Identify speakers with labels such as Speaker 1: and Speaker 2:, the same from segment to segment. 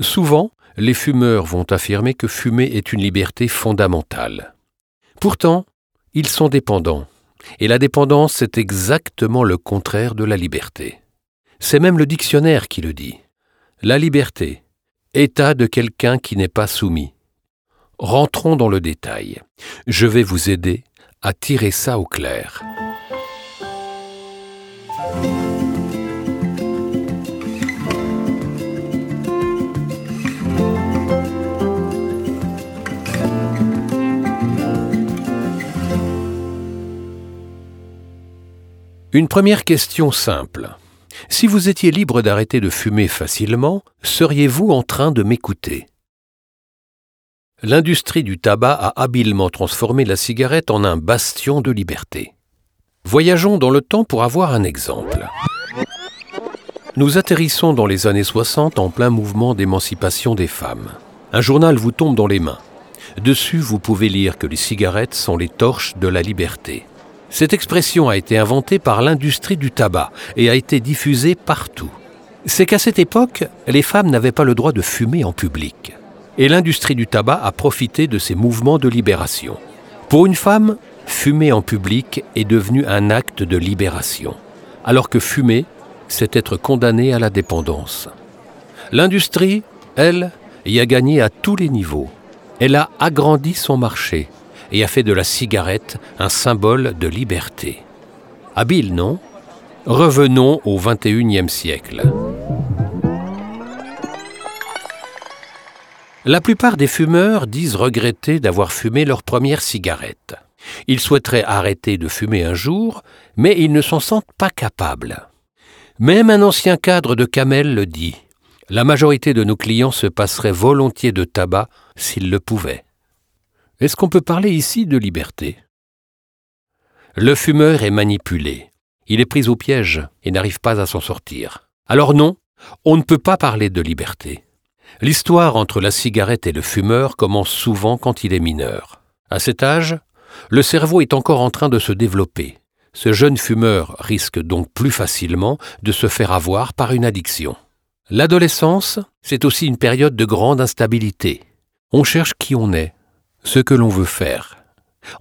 Speaker 1: Souvent, les fumeurs vont affirmer que fumer est une liberté fondamentale. Pourtant, ils sont dépendants, et la dépendance c'est exactement le contraire de la liberté. C'est même le dictionnaire qui le dit. La liberté, état de quelqu'un qui n'est pas soumis. Rentrons dans le détail. Je vais vous aider à tirer ça au clair. Une première question simple. Si vous étiez libre d'arrêter de fumer facilement, seriez-vous en train de m'écouter? L'industrie du tabac a habilement transformé la cigarette en un bastion de liberté. Voyageons dans le temps pour avoir un exemple. Nous atterrissons dans les années 60 en plein mouvement d'émancipation des femmes. Un journal vous tombe dans les mains. Dessus, vous pouvez lire que les cigarettes sont les torches de la liberté. Cette expression a été inventée par l'industrie du tabac et a été diffusée partout. C'est qu'à cette époque, les femmes n'avaient pas le droit de fumer en public. Et l'industrie du tabac a profité de ces mouvements de libération. Pour une femme, fumer en public est devenu un acte de libération, alors que fumer, c'est être condamné à la dépendance. L'industrie, elle, y a gagné à tous les niveaux. Elle a agrandi son marché et a fait de la cigarette un symbole de liberté. Habile, non? Revenons au XXIe siècle. La plupart des fumeurs disent regretter d'avoir fumé leur première cigarette. Ils souhaiteraient arrêter de fumer un jour, mais ils ne s'en sentent pas capables. Même un ancien cadre de Camel le dit. La majorité de nos clients se passeraient volontiers de tabac s'ils le pouvaient. Est-ce qu'on peut parler ici de liberté? Le fumeur est manipulé. Il est pris au piège et n'arrive pas à s'en sortir. Alors non, on ne peut pas parler de liberté. L'histoire entre la cigarette et le fumeur commence souvent quand il est mineur. À cet âge, le cerveau est encore en train de se développer. Ce jeune fumeur risque donc plus facilement de se faire avoir par une addiction. L'adolescence, c'est aussi une période de grande instabilité. On cherche qui on est, ce que l'on veut faire.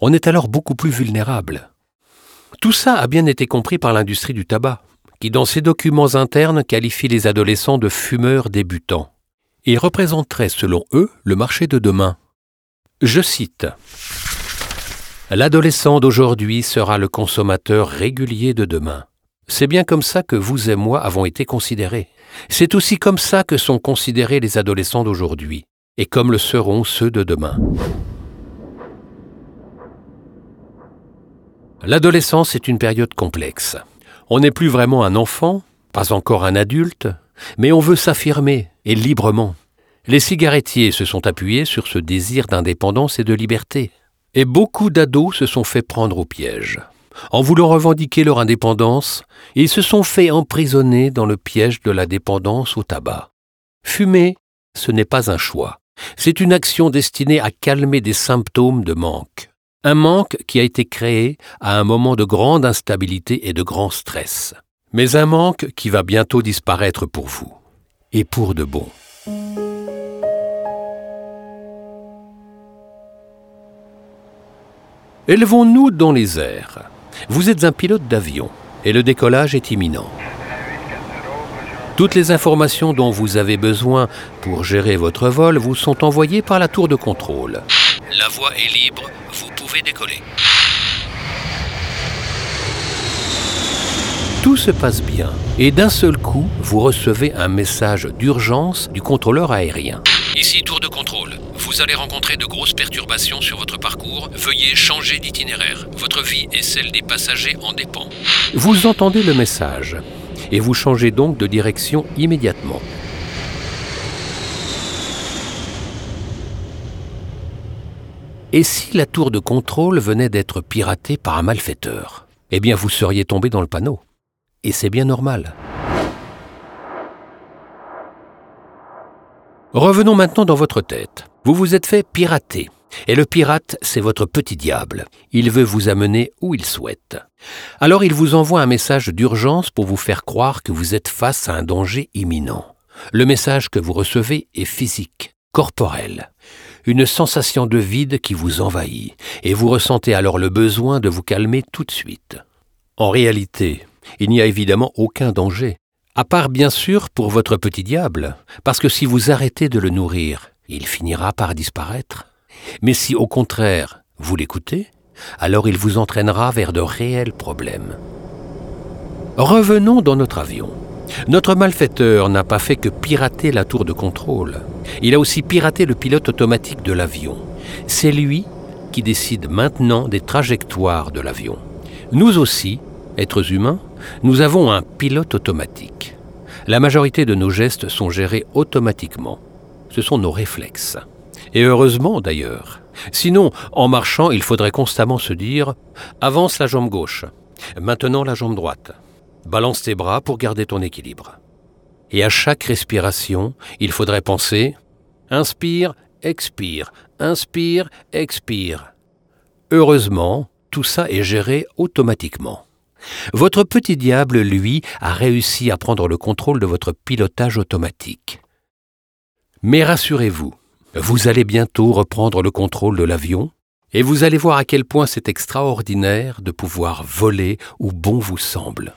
Speaker 1: On est alors beaucoup plus vulnérable. Tout ça a bien été compris par l'industrie du tabac, qui dans ses documents internes qualifie les adolescents de fumeurs débutants, et représenterait selon eux le marché de demain. Je cite L'adolescent d'aujourd'hui sera le consommateur régulier de demain. C'est bien comme ça que vous et moi avons été considérés. C'est aussi comme ça que sont considérés les adolescents d'aujourd'hui, et comme le seront ceux de demain. L'adolescence est une période complexe. On n'est plus vraiment un enfant, pas encore un adulte, mais on veut s'affirmer, et librement. Les cigarettiers se sont appuyés sur ce désir d'indépendance et de liberté. Et beaucoup d'ados se sont fait prendre au piège. En voulant revendiquer leur indépendance, ils se sont fait emprisonner dans le piège de la dépendance au tabac. Fumer, ce n'est pas un choix. C'est une action destinée à calmer des symptômes de manque. Un manque qui a été créé à un moment de grande instabilité et de grand stress. Mais un manque qui va bientôt disparaître pour vous. Et pour de bon. Élevons-nous dans les airs. Vous êtes un pilote d'avion et le décollage est imminent. Toutes les informations dont vous avez besoin pour gérer votre vol vous sont envoyées par la tour de contrôle. La voie est libre, pouvez décoller. Tout se passe bien et d'un seul coup, vous recevez un message d'urgence du contrôleur aérien. Ici tour de contrôle. Vous allez rencontrer de grosses perturbations sur votre parcours. Veuillez changer d'itinéraire. Votre vie et celle des passagers en dépend. Vous entendez le message et vous changez donc de direction immédiatement. Et si la tour de contrôle venait d'être piratée par un malfaiteur? Eh bien, vous seriez tombé dans le panneau. Et c'est bien normal. Revenons maintenant dans votre tête. Vous vous êtes fait pirater. Et le pirate, c'est votre petit diable. Il veut vous amener où il souhaite. Alors il vous envoie un message d'urgence pour vous faire croire que vous êtes face à un danger imminent. Le message que vous recevez est physique, corporel, une sensation de vide qui vous envahit, et vous ressentez alors le besoin de vous calmer tout de suite. En réalité, il n'y a évidemment aucun danger, à part bien sûr pour votre petit diable, parce que si vous arrêtez de le nourrir, il finira par disparaître. Mais si au contraire vous l'écoutez, alors il vous entraînera vers de réels problèmes. Revenons dans notre avion. Notre malfaiteur n'a pas fait que pirater la tour de contrôle. Il a aussi piraté le pilote automatique de l'avion. C'est lui qui décide maintenant des trajectoires de l'avion. Nous aussi, êtres humains, nous avons un pilote automatique. La majorité de nos gestes sont gérés automatiquement. Ce sont nos réflexes. Et heureusement d'ailleurs. Sinon, en marchant, il faudrait constamment se dire ⁇ Avance la jambe gauche, maintenant la jambe droite, balance tes bras pour garder ton équilibre. Et à chaque respiration, il faudrait penser ⁇ Inspire, expire, inspire, expire. Heureusement, tout ça est géré automatiquement. Votre petit diable, lui, a réussi à prendre le contrôle de votre pilotage automatique. Mais rassurez-vous, vous allez bientôt reprendre le contrôle de l'avion et vous allez voir à quel point c'est extraordinaire de pouvoir voler où bon vous semble.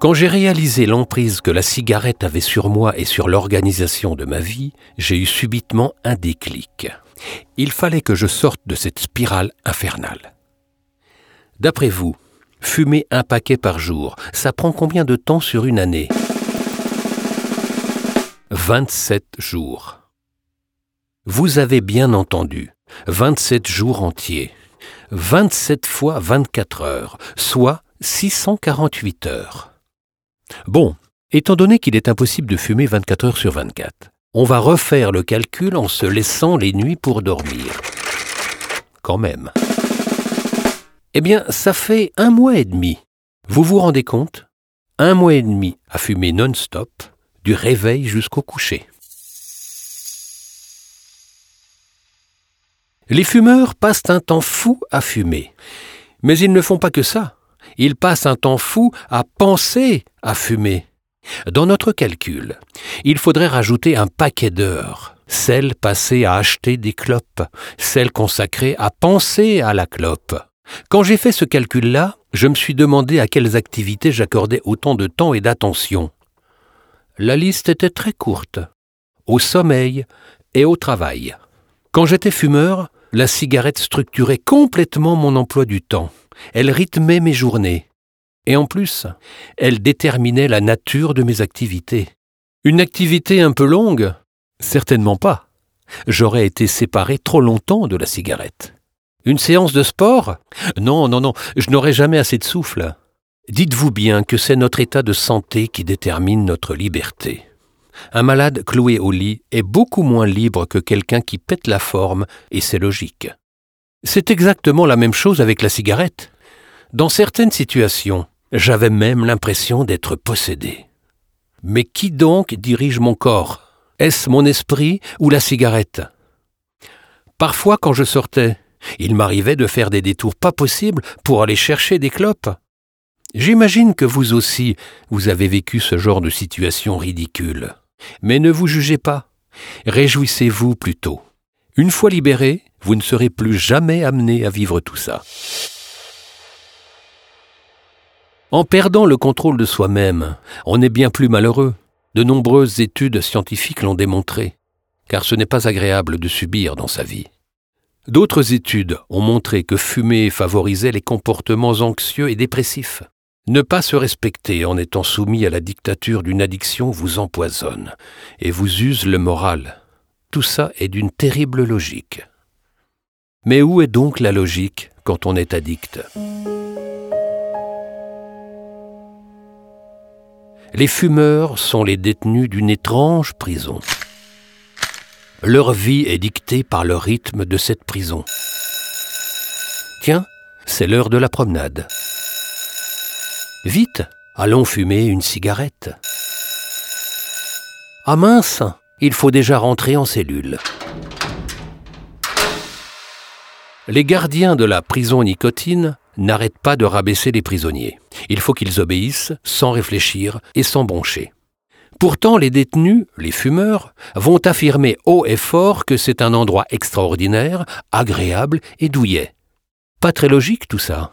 Speaker 1: Quand j'ai réalisé l'emprise que la cigarette avait sur moi et sur l'organisation de ma vie, j'ai eu subitement un déclic. Il fallait que je sorte de cette spirale infernale. D'après vous, fumer un paquet par jour, ça prend combien de temps sur une année? 27 jours. Vous avez bien entendu, 27 jours entiers. 27 fois 24 heures, soit 648 heures. Bon, étant donné qu'il est impossible de fumer 24 heures sur 24, on va refaire le calcul en se laissant les nuits pour dormir. Quand même. Eh bien, ça fait un mois et demi. Vous vous rendez compte? Un mois et demi à fumer non-stop, du réveil jusqu'au coucher. Les fumeurs passent un temps fou à fumer. Mais ils ne font pas que ça il passe un temps fou à penser à fumer. Dans notre calcul, il faudrait rajouter un paquet d'heures, celles passées à acheter des clopes, celles consacrées à penser à la clope. Quand j'ai fait ce calcul-là, je me suis demandé à quelles activités j'accordais autant de temps et d'attention. La liste était très courte. Au sommeil et au travail. Quand j'étais fumeur, la cigarette structurait complètement mon emploi du temps. Elle rythmait mes journées. Et en plus, elle déterminait la nature de mes activités. Une activité un peu longue? Certainement pas. J'aurais été séparé trop longtemps de la cigarette. Une séance de sport? Non, non, non, je n'aurais jamais assez de souffle. Dites-vous bien que c'est notre état de santé qui détermine notre liberté. Un malade cloué au lit est beaucoup moins libre que quelqu'un qui pète la forme, et c'est logique. C'est exactement la même chose avec la cigarette. Dans certaines situations, j'avais même l'impression d'être possédé. Mais qui donc dirige mon corps? Est-ce mon esprit ou la cigarette? Parfois, quand je sortais, il m'arrivait de faire des détours pas possibles pour aller chercher des clopes. J'imagine que vous aussi, vous avez vécu ce genre de situation ridicule. Mais ne vous jugez pas. Réjouissez-vous plutôt. Une fois libéré, vous ne serez plus jamais amené à vivre tout ça. En perdant le contrôle de soi-même, on est bien plus malheureux. De nombreuses études scientifiques l'ont démontré, car ce n'est pas agréable de subir dans sa vie. D'autres études ont montré que fumer favorisait les comportements anxieux et dépressifs. Ne pas se respecter en étant soumis à la dictature d'une addiction vous empoisonne et vous use le moral. Tout ça est d'une terrible logique. Mais où est donc la logique quand on est addict? Les fumeurs sont les détenus d'une étrange prison. Leur vie est dictée par le rythme de cette prison. Tiens, c'est l'heure de la promenade. Vite, allons fumer une cigarette. Ah mince, il faut déjà rentrer en cellule. Les gardiens de la prison nicotine n'arrête pas de rabaisser les prisonniers. Il faut qu'ils obéissent sans réfléchir et sans broncher. Pourtant, les détenus, les fumeurs, vont affirmer haut et fort que c'est un endroit extraordinaire, agréable et douillet. Pas très logique tout ça.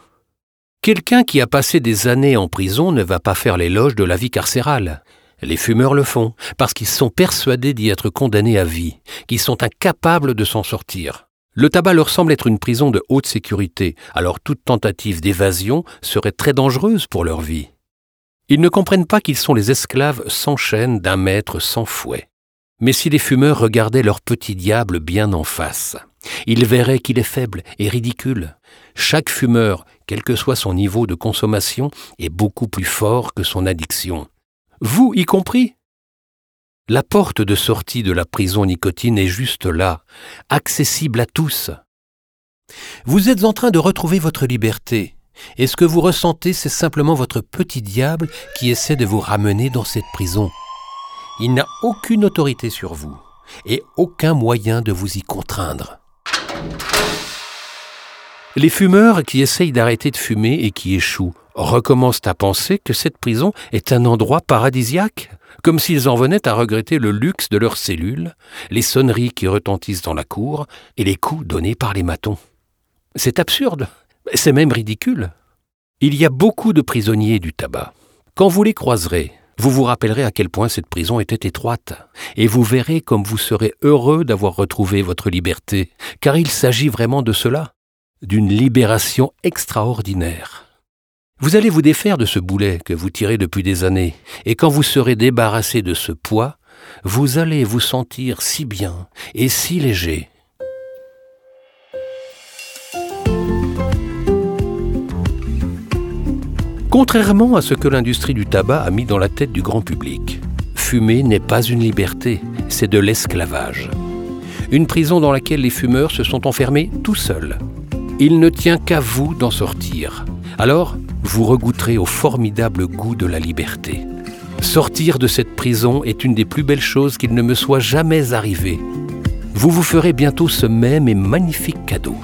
Speaker 1: Quelqu'un qui a passé des années en prison ne va pas faire l'éloge de la vie carcérale. Les fumeurs le font, parce qu'ils sont persuadés d'y être condamnés à vie, qu'ils sont incapables de s'en sortir. Le tabac leur semble être une prison de haute sécurité, alors toute tentative d'évasion serait très dangereuse pour leur vie. Ils ne comprennent pas qu'ils sont les esclaves sans chaîne d'un maître sans fouet. Mais si les fumeurs regardaient leur petit diable bien en face, ils verraient qu'il est faible et ridicule. Chaque fumeur, quel que soit son niveau de consommation, est beaucoup plus fort que son addiction. Vous y compris La porte de sortie de la prison nicotine est juste là, accessible à tous. Vous êtes en train de retrouver votre liberté, et ce que vous ressentez, c'est simplement votre petit diable qui essaie de vous ramener dans cette prison. Il n'a aucune autorité sur vous et aucun moyen de vous y contraindre. Les fumeurs qui essayent d'arrêter de fumer et qui échouent recommencent à penser que cette prison est un endroit paradisiaque, comme s'ils en venaient à regretter le luxe de leurs cellules, les sonneries qui retentissent dans la cour et les coups donnés par les matons. C'est absurde, c'est même ridicule. Il y a beaucoup de prisonniers du tabac. Quand vous les croiserez, vous vous rappellerez à quel point cette prison était étroite, et vous verrez comme vous serez heureux d'avoir retrouvé votre liberté, car il s'agit vraiment de cela, d'une libération extraordinaire. Vous allez vous défaire de ce boulet que vous tirez depuis des années, et quand vous serez débarrassé de ce poids, vous allez vous sentir si bien et si léger Contrairement à ce que l'industrie du tabac a mis dans la tête du grand public, fumer n'est pas une liberté, c'est de l'esclavage. Une prison dans laquelle les fumeurs se sont enfermés tout seuls. Il ne tient qu'à vous d'en sortir. Alors, vous regoutterez au formidable goût de la liberté. Sortir de cette prison est une des plus belles choses qu'il ne me soit jamais arrivé. Vous vous ferez bientôt ce même et magnifique cadeau.